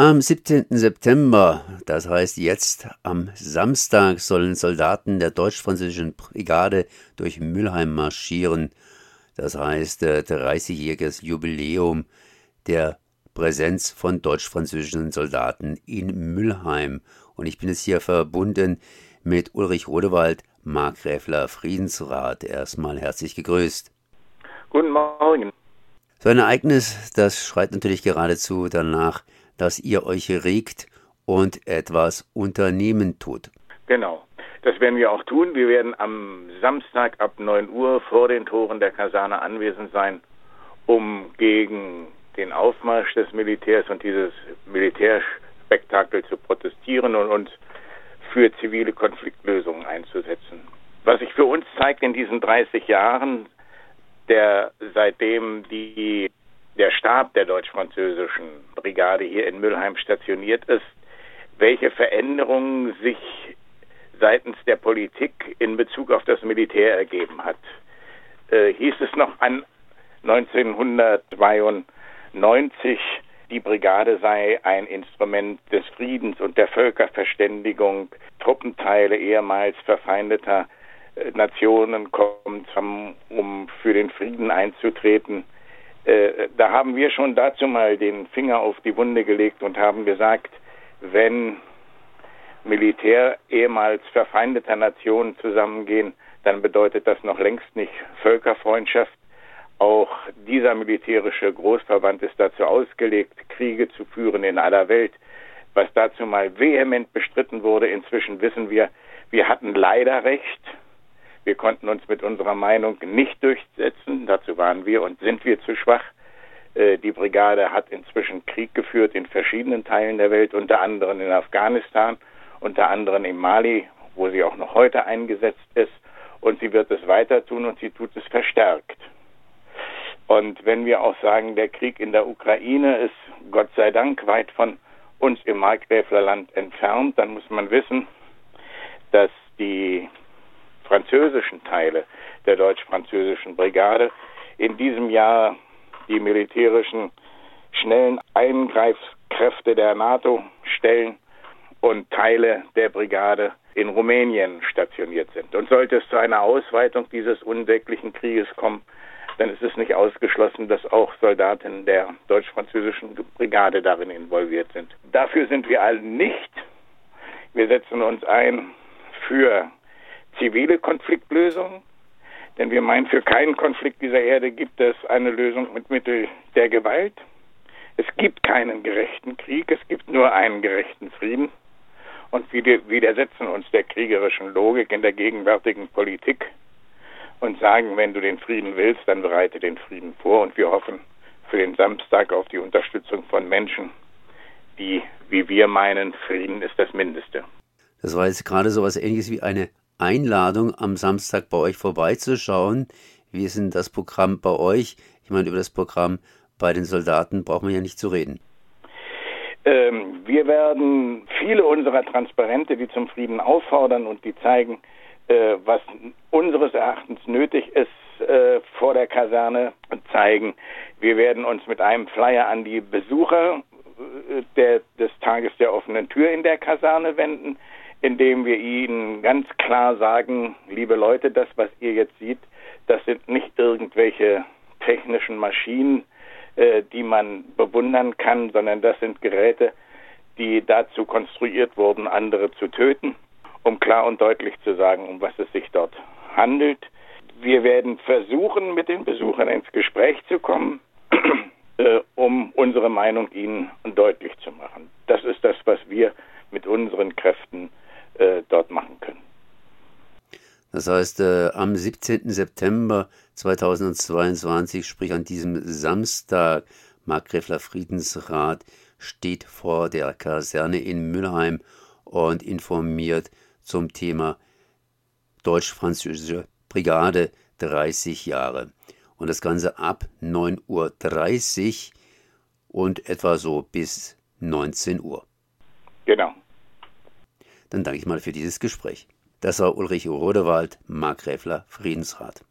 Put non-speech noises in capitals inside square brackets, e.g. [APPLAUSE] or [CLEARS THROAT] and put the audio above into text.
Am 17. September, das heißt jetzt am Samstag, sollen Soldaten der deutsch-französischen Brigade durch Mülheim marschieren. Das heißt, 30-jähriges Jubiläum der Präsenz von deutsch-französischen Soldaten in Mülheim. Und ich bin jetzt hier verbunden mit Ulrich Rodewald, Markgräfler Friedensrat. Erstmal herzlich gegrüßt. Guten Morgen. So ein Ereignis, das schreit natürlich geradezu danach, dass ihr euch regt und etwas unternehmen tut. Genau. Das werden wir auch tun. Wir werden am Samstag ab 9 Uhr vor den Toren der Kaserne anwesend sein, um gegen den Aufmarsch des Militärs und dieses Militärspektakel zu protestieren und uns für zivile Konfliktlösungen einzusetzen. Was sich für uns zeigt in diesen 30 Jahren, der seitdem die der Stab der deutsch-französischen Brigade hier in Mülheim stationiert ist, welche Veränderungen sich seitens der Politik in Bezug auf das Militär ergeben hat. Äh, hieß es noch an 1992, die Brigade sei ein Instrument des Friedens und der Völkerverständigung, Truppenteile ehemals verfeindeter äh, Nationen kommen zusammen, um für den Frieden einzutreten. Äh, da haben wir schon dazu mal den Finger auf die Wunde gelegt und haben gesagt, wenn Militär ehemals verfeindeter Nationen zusammengehen, dann bedeutet das noch längst nicht Völkerfreundschaft. Auch dieser militärische Großverband ist dazu ausgelegt, Kriege zu führen in aller Welt, was dazu mal vehement bestritten wurde. Inzwischen wissen wir, wir hatten leider recht. Wir konnten uns mit unserer Meinung nicht durchsetzen. Dazu waren wir und sind wir zu schwach. Äh, die Brigade hat inzwischen Krieg geführt in verschiedenen Teilen der Welt, unter anderem in Afghanistan, unter anderem in Mali, wo sie auch noch heute eingesetzt ist. Und sie wird es weiter tun und sie tut es verstärkt. Und wenn wir auch sagen, der Krieg in der Ukraine ist Gott sei Dank weit von uns im Markgräflerland entfernt, dann muss man wissen, dass die französischen Teile der deutsch-französischen Brigade in diesem Jahr die militärischen schnellen Eingreifskräfte der NATO stellen und Teile der Brigade in Rumänien stationiert sind. Und sollte es zu einer Ausweitung dieses unsäglichen Krieges kommen, dann ist es nicht ausgeschlossen, dass auch Soldaten der deutsch-französischen Brigade darin involviert sind. Dafür sind wir alle nicht. Wir setzen uns ein für zivile Konfliktlösung, denn wir meinen, für keinen Konflikt dieser Erde gibt es eine Lösung mit Mittel der Gewalt. Es gibt keinen gerechten Krieg, es gibt nur einen gerechten Frieden. Und wir widersetzen uns der kriegerischen Logik in der gegenwärtigen Politik und sagen, wenn du den Frieden willst, dann bereite den Frieden vor. Und wir hoffen für den Samstag auf die Unterstützung von Menschen, die, wie wir meinen, Frieden ist das Mindeste. Das war jetzt gerade so etwas ähnliches wie eine Einladung, am Samstag bei euch vorbeizuschauen. Wie ist denn das Programm bei euch? Ich meine, über das Programm bei den Soldaten braucht man ja nicht zu reden. Ähm, wir werden viele unserer Transparente, die zum Frieden auffordern und die zeigen, äh, was unseres Erachtens nötig ist, äh, vor der Kaserne zeigen. Wir werden uns mit einem Flyer an die Besucher äh, der, des Tages der offenen Tür in der Kaserne wenden indem wir ihnen ganz klar sagen, liebe Leute, das, was ihr jetzt seht, das sind nicht irgendwelche technischen Maschinen, äh, die man bewundern kann, sondern das sind Geräte, die dazu konstruiert wurden, andere zu töten, um klar und deutlich zu sagen, um was es sich dort handelt. Wir werden versuchen, mit den Besuchern ins Gespräch zu kommen, [CLEARS THROAT] äh, um unsere Meinung ihnen deutlich zu machen. Das ist das, was wir mit unseren Kräften äh, dort machen können. Das heißt, äh, am 17. September 2022, sprich an diesem Samstag, Markgräfler Friedensrat steht vor der Kaserne in Mülheim und informiert zum Thema Deutsch-Französische Brigade 30 Jahre. Und das Ganze ab 9.30 Uhr und etwa so bis 19 Uhr. Genau. Dann danke ich mal für dieses Gespräch. Das war Ulrich Rodewald, Markgräfler Friedensrat.